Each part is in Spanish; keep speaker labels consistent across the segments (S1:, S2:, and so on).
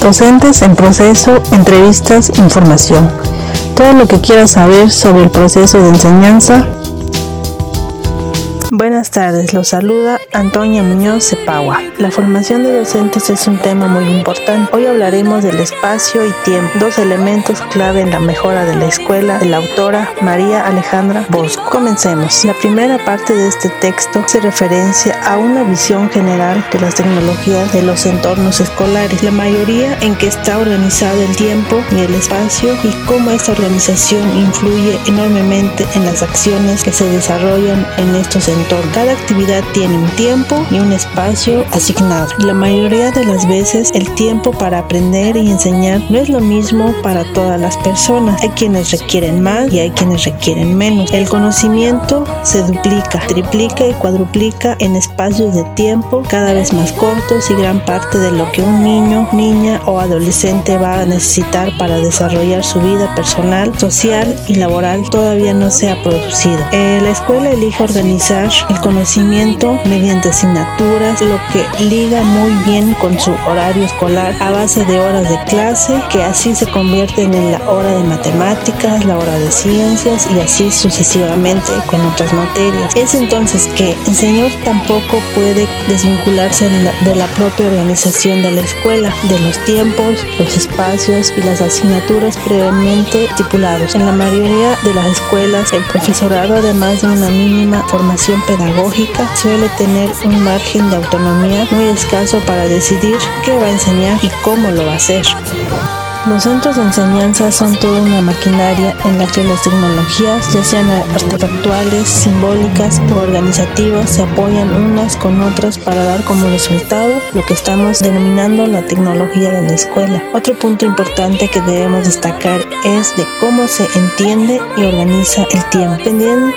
S1: Docentes en proceso, entrevistas, información. Todo lo que quieras saber sobre el proceso de enseñanza Buenas tardes, los saluda Antonia Muñoz Cepagua. La formación de docentes es un tema muy importante. Hoy hablaremos del espacio y tiempo, dos elementos clave en la mejora de la escuela de la autora María Alejandra Bosco. Comencemos. La primera parte de este texto se referencia a una visión general de las tecnologías de los entornos escolares, la mayoría en que está organizado el tiempo y el espacio y cómo esta organización influye enormemente en las acciones que se desarrollan en estos entornos cada actividad tiene un tiempo y un espacio asignado. La mayoría de las veces el tiempo para aprender y enseñar no es lo mismo para todas las personas. Hay quienes requieren más y hay quienes requieren menos. El conocimiento se duplica, triplica y cuadruplica en espacios de tiempo cada vez más cortos y gran parte de lo que un niño, niña o adolescente va a necesitar para desarrollar su vida personal, social y laboral todavía no se ha producido. Eh, la escuela elige organizar el conocimiento mediante asignaturas, lo que liga muy bien con su horario escolar a base de horas de clase, que así se convierten en la hora de matemáticas, la hora de ciencias y así sucesivamente con otras materias. Es entonces que el señor tampoco puede desvincularse de la propia organización de la escuela, de los tiempos, los espacios y las asignaturas previamente estipulados. En la mayoría de las escuelas, el profesorado, además de una mínima formación pedagógica suele tener un margen de autonomía muy escaso para decidir qué va a enseñar y cómo lo va a hacer. Los centros de enseñanza son toda una maquinaria en la que las tecnologías, ya sean artefactuales, simbólicas o organizativas, se apoyan unas con otras para dar como resultado lo que estamos denominando la tecnología de la escuela. Otro punto importante que debemos destacar es de cómo se entiende y organiza el tiempo. Dependiendo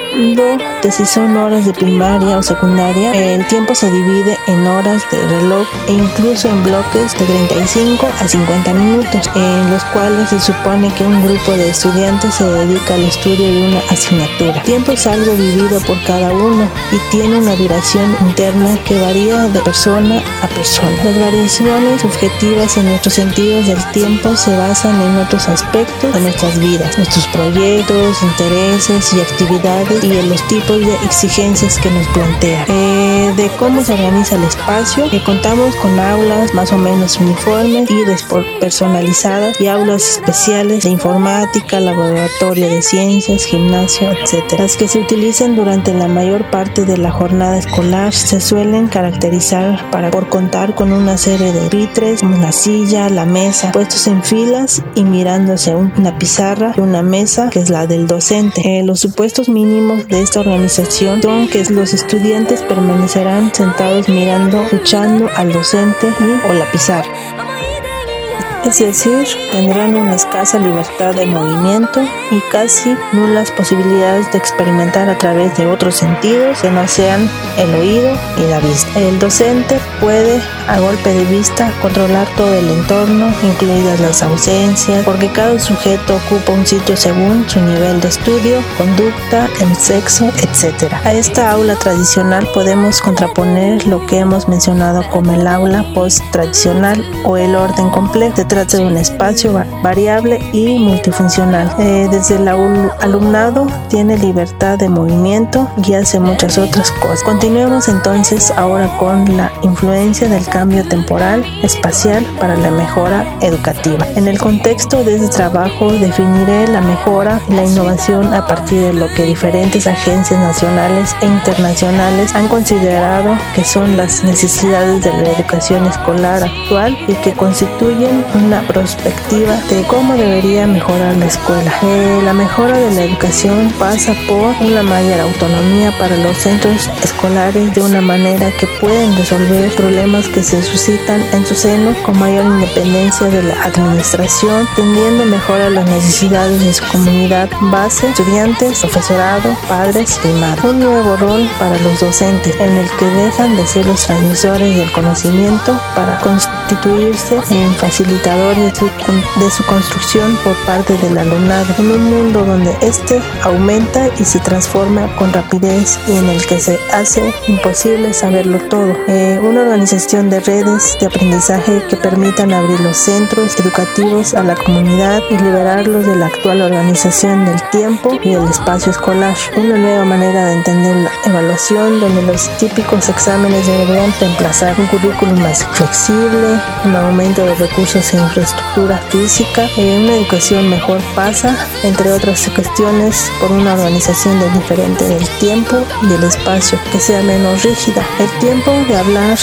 S1: de si son horas de primaria o secundaria, el tiempo se divide en horas de reloj e incluso en bloques de 35 a 50 minutos los cuales se supone que un grupo de estudiantes se dedica al estudio de una asignatura. Tiempo es algo vivido por cada uno y tiene una duración interna que varía de persona a persona. Las variaciones subjetivas en nuestros sentidos del tiempo se basan en otros aspectos de nuestras vidas, nuestros proyectos, intereses y actividades y en los tipos de exigencias que nos plantea. Eh, de cómo se organiza el espacio, que contamos con aulas más o menos uniformes y personalizadas y aulas especiales de informática, laboratorio de ciencias, gimnasio, etc. Las que se utilizan durante la mayor parte de la jornada escolar se suelen caracterizar para por contar con una serie de vitres, una silla, la mesa, puestos en filas y mirándose una pizarra y una mesa que es la del docente. Eh, los supuestos mínimos de esta organización son que los estudiantes permanecerán sentados mirando, escuchando al docente y o la pizarra es decir, tendrán una escasa libertad de movimiento y casi nulas posibilidades de experimentar a través de otros sentidos que no sean el oído y la vista. El docente puede a golpe de vista controlar todo el entorno, incluidas las ausencias, porque cada sujeto ocupa un sitio según su nivel de estudio, conducta, el sexo, etc. A esta aula tradicional podemos contraponer lo que hemos mencionado como el aula post-tradicional o el orden completo trata de un espacio variable y multifuncional. Eh, desde el alumnado tiene libertad de movimiento y hace muchas otras cosas. Continuemos entonces ahora con la influencia del cambio temporal espacial para la mejora educativa. En el contexto de este trabajo definiré la mejora y la innovación a partir de lo que diferentes agencias nacionales e internacionales han considerado que son las necesidades de la educación escolar actual y que constituyen una perspectiva de cómo debería mejorar la escuela. Eh, la mejora de la educación pasa por una mayor autonomía para los centros escolares de una manera que pueden resolver problemas que se suscitan en su seno con mayor independencia de la administración, tendiendo a mejorar las necesidades de su comunidad base, estudiantes, profesorado, padres y madres. Un nuevo rol para los docentes en el que dejan de ser los transmisores del conocimiento para constituirse en facilitadores de su, construcción por parte del alumnado, en un mundo donde este aumenta y se transforma con rapidez y en el que se hace imposible saberlo todo. Eh, uno organización de redes de aprendizaje que permitan abrir los centros educativos a la comunidad y liberarlos de la actual organización del tiempo y el espacio escolar. Una nueva manera de entender la evaluación donde los típicos exámenes deberían reemplazar un currículum más flexible, un aumento de recursos e infraestructura física, eh, una educación mejor pasa, entre otras cuestiones, por una organización de diferente del tiempo y el espacio que sea menos rígida. El tiempo de hablar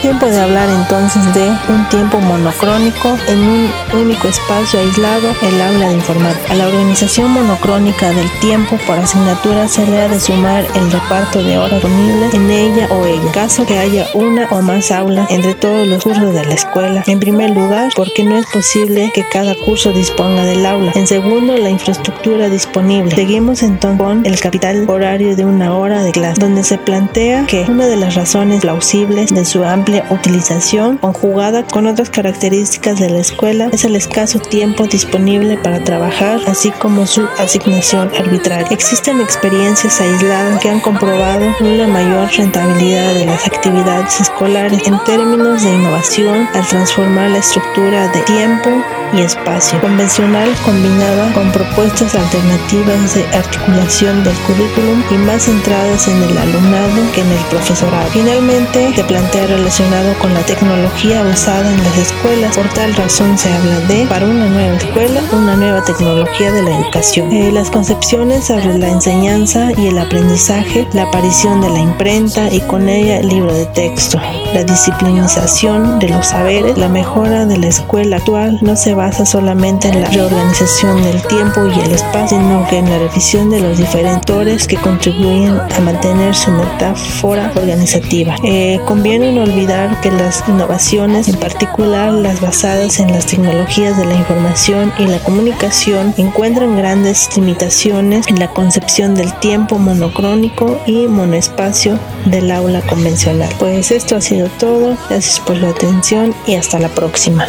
S1: Tiempo de hablar entonces de un tiempo monocrónico en un único espacio aislado, el aula de informática. A la organización monocrónica del tiempo por asignatura se le ha de sumar el reparto de horas disponibles en ella o ella, caso que haya una o más aulas entre todos los cursos de la escuela. En primer lugar, porque no es posible que cada curso disponga del aula. En segundo, la infraestructura disponible. Seguimos entonces con el capital horario de una hora de clase, donde se plantea que una de las razones plausibles de su utilización conjugada con otras características de la escuela es el escaso tiempo disponible para trabajar, así como su asignación arbitraria. Existen experiencias aisladas que han comprobado una mayor rentabilidad de las actividades escolares en términos de innovación al transformar la estructura de tiempo y espacio convencional combinada con propuestas alternativas de articulación del currículum y más centradas en el alumnado que en el profesorado. Finalmente, se plantea relacionado con la tecnología usada en las escuelas. Por tal razón se habla de, para una nueva escuela, una nueva tecnología de la educación. Eh, las concepciones sobre la enseñanza y el aprendizaje, la aparición de la imprenta y con ella el libro de texto, la disciplinización de los saberes, la mejora de la escuela actual no se basa solamente en la reorganización del tiempo y el espacio, sino que en la revisión de los diferentes que contribuyen a mantener su metáfora organizativa. Eh, conviene no olvidar que las innovaciones, en particular las basadas en las tecnologías de la información y la comunicación, encuentran grandes limitaciones en la concepción del tiempo monocrónico y monoespacio del aula convencional. Pues esto ha sido todo, gracias por la atención y hasta la próxima.